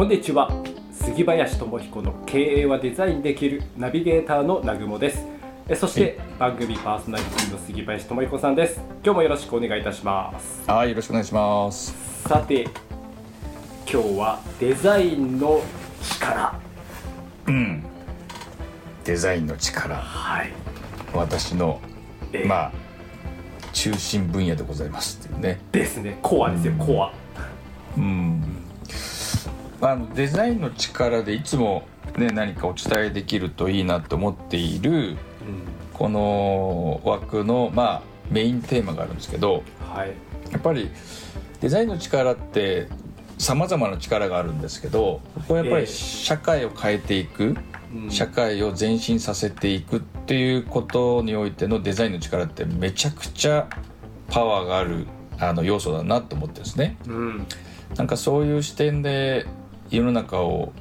こんにちは。杉林智彦の経営はデザインできるナビゲーターの南雲です。えそして、番組パーソナリティの杉林智彦さんです。今日もよろしくお願いいたします。はい、よろしくお願いします。さて今日はデザインの力。うん。デザインの力、はい。私のえーまあ中心分野でございますっていうね。ですね。コアですよコア。うん。あのデザインの力でいつもね何かお伝えできるといいなと思っているうん。この枠のまあメインテーマがあるんですけど、はい。やっぱりデザインの力ってさまざまな力があるんですけどここはやっぱええ。り社会を変えていく。うん。社会を前進させていくっていうことにおいてのデザインの力ってめちゃくちゃパワーがあるあの要素だなと思ってですね。うん。なんかそういう視点で世の中を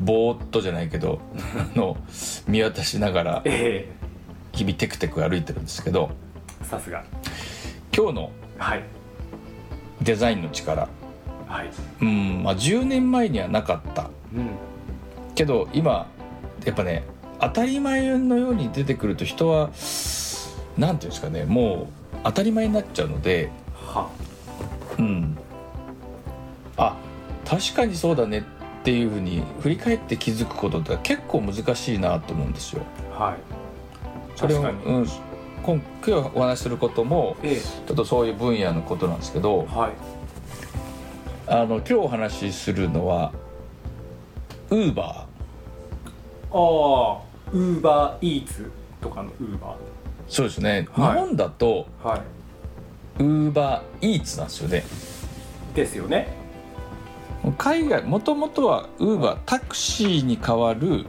ぼーっとじゃないけど あの見渡しながらえ日々テクテク歩いてるんですけどえさすが。今日のはい。デザインの力。はい。うんまあ10年前にはなかった。うん。けど今やっぱね当たり前のように出てくると人はなんていうんですかねもう当たり前になっちゃうのでは。うん。あ確かにそうだねっていうふうに振り返って気づくことって結構難しいなと思うんですよ。はい。それを、確かに。うん、今今日お話しすることもええ。ちょっとそういう分野のことなんですけどはい。あの今日お話しするのはウーバああウーバーイーツとかのウーバーそうですね、はい。日本だとーはい。ウーバーイーツなんですよね。ですよね海外もともとはウーバータクシーに代わる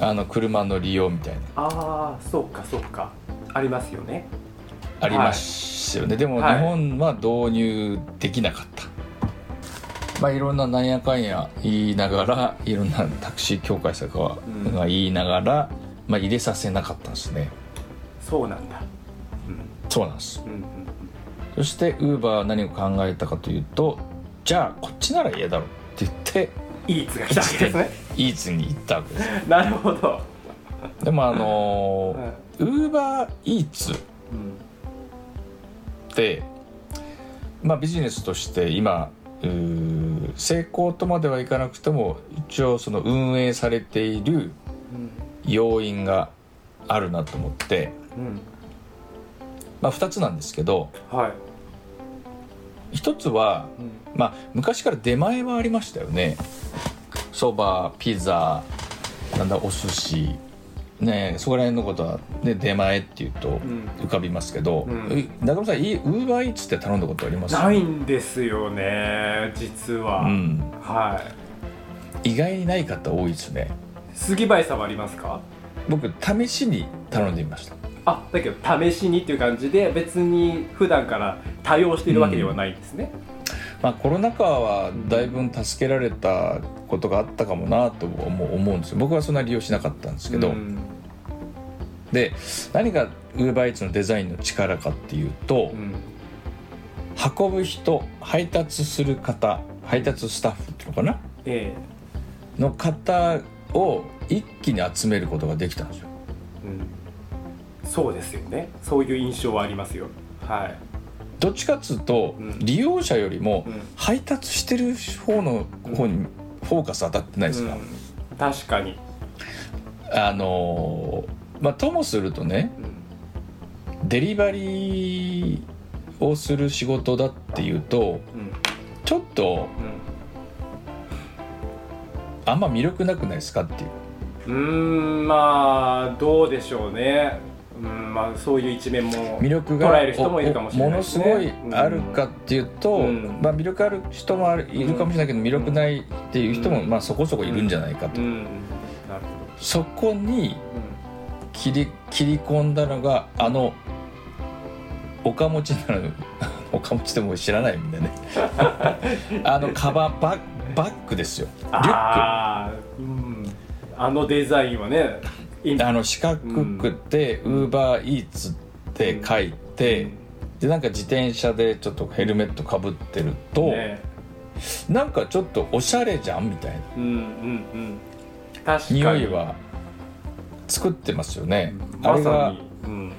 あの車の利用みたいな。ああそうかそうか。ありますよね。ありますよね、でも日はい。本は導入できなかった、まあいろんななんやかんや言いながらいろんなタクシー協会さんが言いながら、まあ、入れさせなかったんですね。そうなんだ。そうなんです。うんうんそしてウーバーは何を考えたかというとじゃあこっちなら嫌だろって言ってイーツが来たわけですね。イーツに行ったわけです。なるほど、でもあのうん。ウーバーイーツって、まあ、ビジネスとして今成功とまではいかなくても一応その運営されている要因があるなと思って、うん。うんまあ、2つなんですけどはい、1つは、うん。まあ、昔から出前はありましたよね。そばピザなんだお寿司。ねそこら辺のことは、ね、出前っていうとん。浮かびますけど、うん。え中村さんウーバーイーツって頼んだことあります？ないんですよね実は、うん、はい。意外にない方多いですね。杉林さんはありますか？僕試しに頼んでみましたあだけど試しにっていう感じで別に普段から多用しているわけではないんですね、まあコロナ禍はだいぶ助けられたことがあったかもなと思うんですよ。僕はそんな利用しなかったんですけど、うん。で何がウーバーイーツのデザインの力かっていうと、うん運ぶ人配達する方配達スタッフっていうのかな？えの方を一気に集めることができたんですよ。えうん、そうですよね。そういう印象はありますよ。はい。どっちかっつうと、うん。利用者よりもうん。配達してる方の方にフォーカス当たってないですか、うん。確かに、あのーまあともするとねうん。デリバリーをする仕事だっていうとうん。ちょっとあんま魅力なくないですかっていう。うん、うーんまあどうでしょうね、うんまあ、そういう一面も魅力が捉える人もいるかもしれないですねものすごいあるかっていうと、うん。まあ、魅力ある人もあるいるかもしれないけど魅力ないっていう人も、うん。まあ、そこそこいるんじゃないかと、うん。そこにほ切り切り込んだのがあのおかもちなの おかもちでも知らないみんなね。あのカバンバッバッグですよ。リュック。ああ、うん、あのデザインはね。いいあの四角くて「ウーバーイーツ」って書いて、でなんか自転車でちょっとヘルメットかぶってると、ね。なんかちょっとおしゃれじゃんみたいな。うんうんうん。匂いは作ってますよね、あれがに、うん、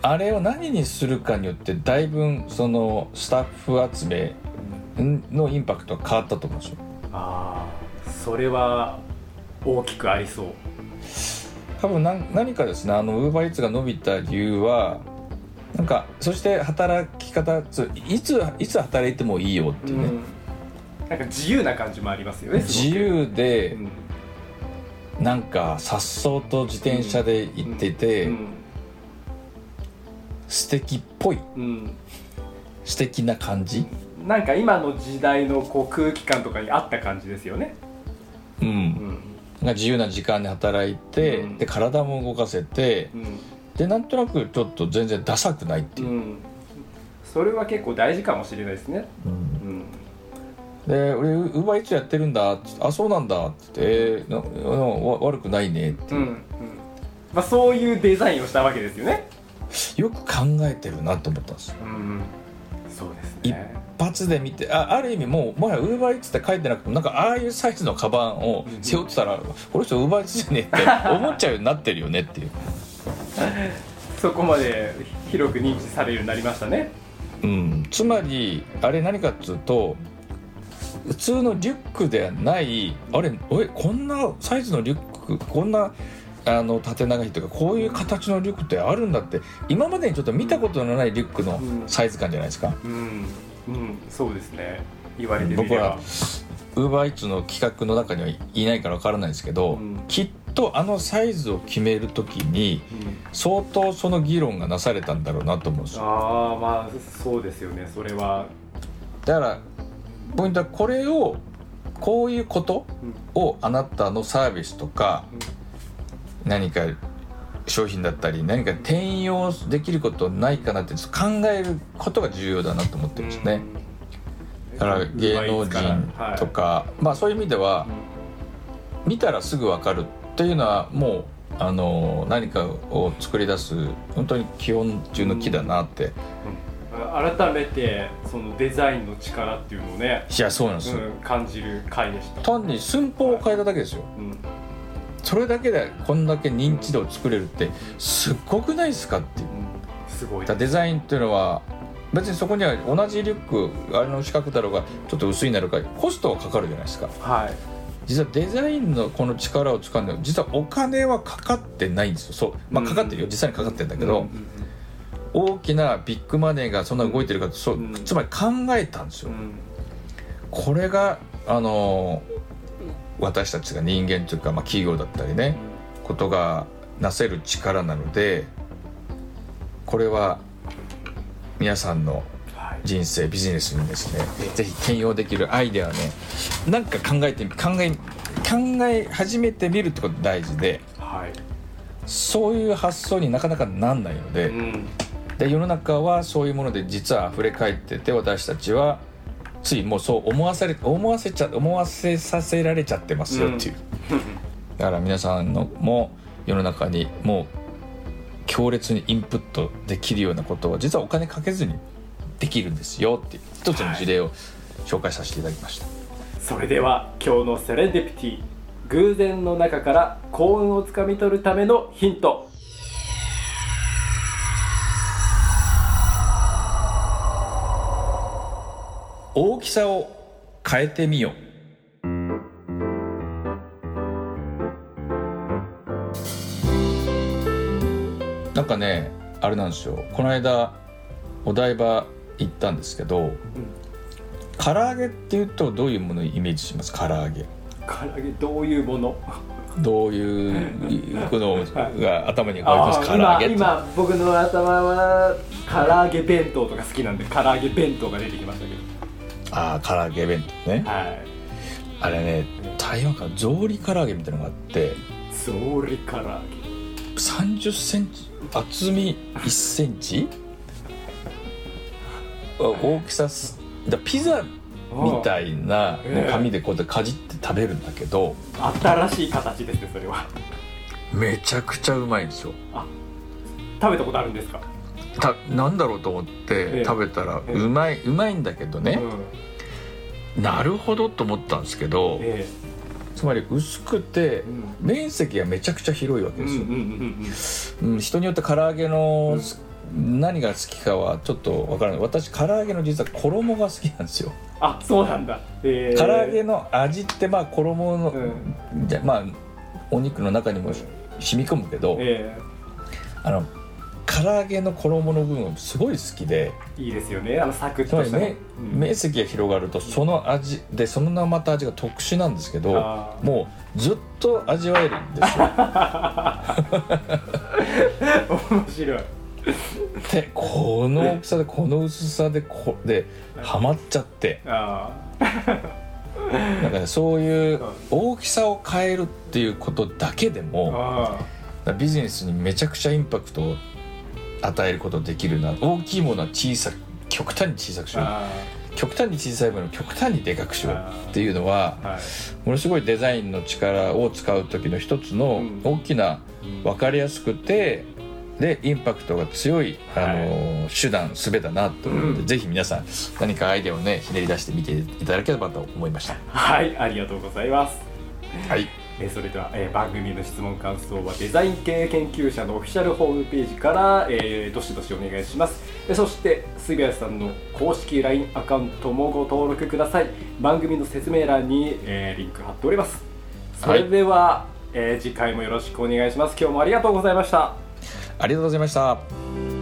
あれを何にするかによってだいぶそのスタッフ集めのインパクトが変わったと思うんですよ。ああそれは大きくありそう多分何何かですねあのウーバーイーツが伸びた理由はなんかそして働き方ついついつ働いてもいいよっていうね、うん。なんか自由な感じもありますよね自由でうん。なんか颯爽と自転車で行ってて、うん。素敵っぽい。うん。素敵な感じ。なんか今の時代のこう空気感とかに合った感じですよね、うん、うんが自由な時間で働いて、うん。で体も動かせてうん。でなんとなくちょっと全然ダサくないっていう。う、ん、それは結構大事かもしれないですね、うん。うん。で俺ウーバーイーツやってるんだあそうなんだっつって、悪くないねってう。んうん。まあ、そういうデザインをしたわけですよね、よく考えてるなと思ったんですよ。うん、そうです一ね発で見てあある意味もうもはやウーバーイーツって書いてなくてもなんかああいうサイズのカバンを背負ってたら、この人ウーバーイーツじゃねえって思っちゃうようになってるよねっていう、そこまで広く認知されるようになりましたね。うん、つまりあれ何かっつうと普通のリュックではないあれおいこんなサイズのリュックこんなあの縦長いというかこういう形のリュックってあるんだって今までにちょっと見たことのないリュックのサイズ感じゃないですか、うんうんそうですね。言われてみ僕はウーバーイーツの企画の中にはいないからわからないですけど、うん。きっとあのサイズを決める時にうん。相当その議論がなされたんだろうなと思うんですよ。ああまあそうですよね。それは、だからポイントはこれをこういうことうんをあなたのサービスとか何か商品だったり何か転用できることないかなって考えることが重要だなと思ってるんですね、だから芸能人とか、まあそういう意味では見たらすぐ分かるっていうのはもうあの何かを作り出す本当に基本中の木だなって、うん。改めてそのデザインの力っていうのをね、いやそうなんですよ、うん、感じる回でした、単に寸法を変えただけですよ。うんそれだけでこんだけ認知度を作れるってすっごくないですかっていう。うん、すごいデザインっていうのは別にそこには同じリュックあれの四角だろうがちょっと薄いなるかコストはかかるじゃないですか。はい。実はデザインのこの力を使うのは実はお金はかかってないんですよ。そう。まあかかってるよ、実際にかかってるんだけど、うん大きなビッグマネーがそんな動いてるかとそう、うん。つまり考えたんですよ、うん。これがあの私たちが人間というか、まあ、企業だったりねことがなせる力なのでこれは皆さんのはい。人生ビジネスにですねぜひ転用できるアイデアをねなんか考えてみ考え考え始めてみるってこと大事ではい。そういう発想になかなかなんないので,、うん。で世の中はそういうもので実は溢れ返ってて私たちはついもうそう思わされ思わせちゃ思わせさせられちゃってますよっていう、だから皆さんのも世の中にもう強烈にインプットできるようなことは実はお金かけずにできるんですよっていう。一つの事例を紹介させていただきました、それでは今日のセレンディピティ偶然の中から幸運をつかみ取るためのヒント大きさを変えてみよう。なんかねあれなんですよ。この間お台場行ったんですけど、唐揚げっていうとどういうものをイメージします？唐揚げ。唐揚げどういうもの？どういうのが頭に浮かびます？今今僕の頭は唐揚げ弁当とか好きなんで唐揚げ弁当が出てきましたけああ唐揚げ弁当ね。どはい。あれね台湾から草履唐揚げみたいなのがあって草履唐揚げ。30センチ厚み1センチ？あ大きさすだピザみたいなの紙でこうやってかじって食べるんだけど新しい形ですねそれは。めちゃくちゃうまいんですよ。食べたことあるんですか？たなんだろうと思っええ。て食べたらええ。うまいうまいんだけどねなるほどと思ったんですけどえつまり薄くてうん。面積がめちゃくちゃ広いわけえうんですよ、うんうん。うん人によって唐揚げの何が好きかはちょっとわからない。私唐揚げの実は衣が好きなんですよ。あそうなんだ。ええ。唐揚げの味ってまあ衣の、うじゃまあお肉の中にも染み込むけど、え。あの唐揚げの衣の部分すごい好きで。えいいですよね。あのサクッとした。ね、うん。面積が広がるとその味でそのまた味が特殊なんですけどもうずっと味わえるんですよ。面白い。でこの大きさでこの薄さでこでハマっちゃって。あなんかねそういう大きさを変えるっていうことだけであもあビジネスにめちゃくちゃインパクトを与えることできるな大きいものは小さく極端に小さくしよう。あ極端に小さいものを極端にでかくしようっていうのはあはい。ものすごいデザインの力を使う時の一つのうん。大きな分かりやすくてでインパクトが強い、あの手段術だなと思うので、うん。ぜひ皆さん何かアイデアをねひねり出してみていただければと思いました。はいありがとうございます。はいえーそれでは、えー番組の質問感想はデザイン系研究者のオフィシャルホームページから、えーどしどしお願いします。えーそして杉谷さんの公式 LINE アカウントもご登録ください。番組の説明欄に、えーリンク貼っております。それでは、えー次回もよろしくお願いします。今日もありがとうございました。ありがとうございました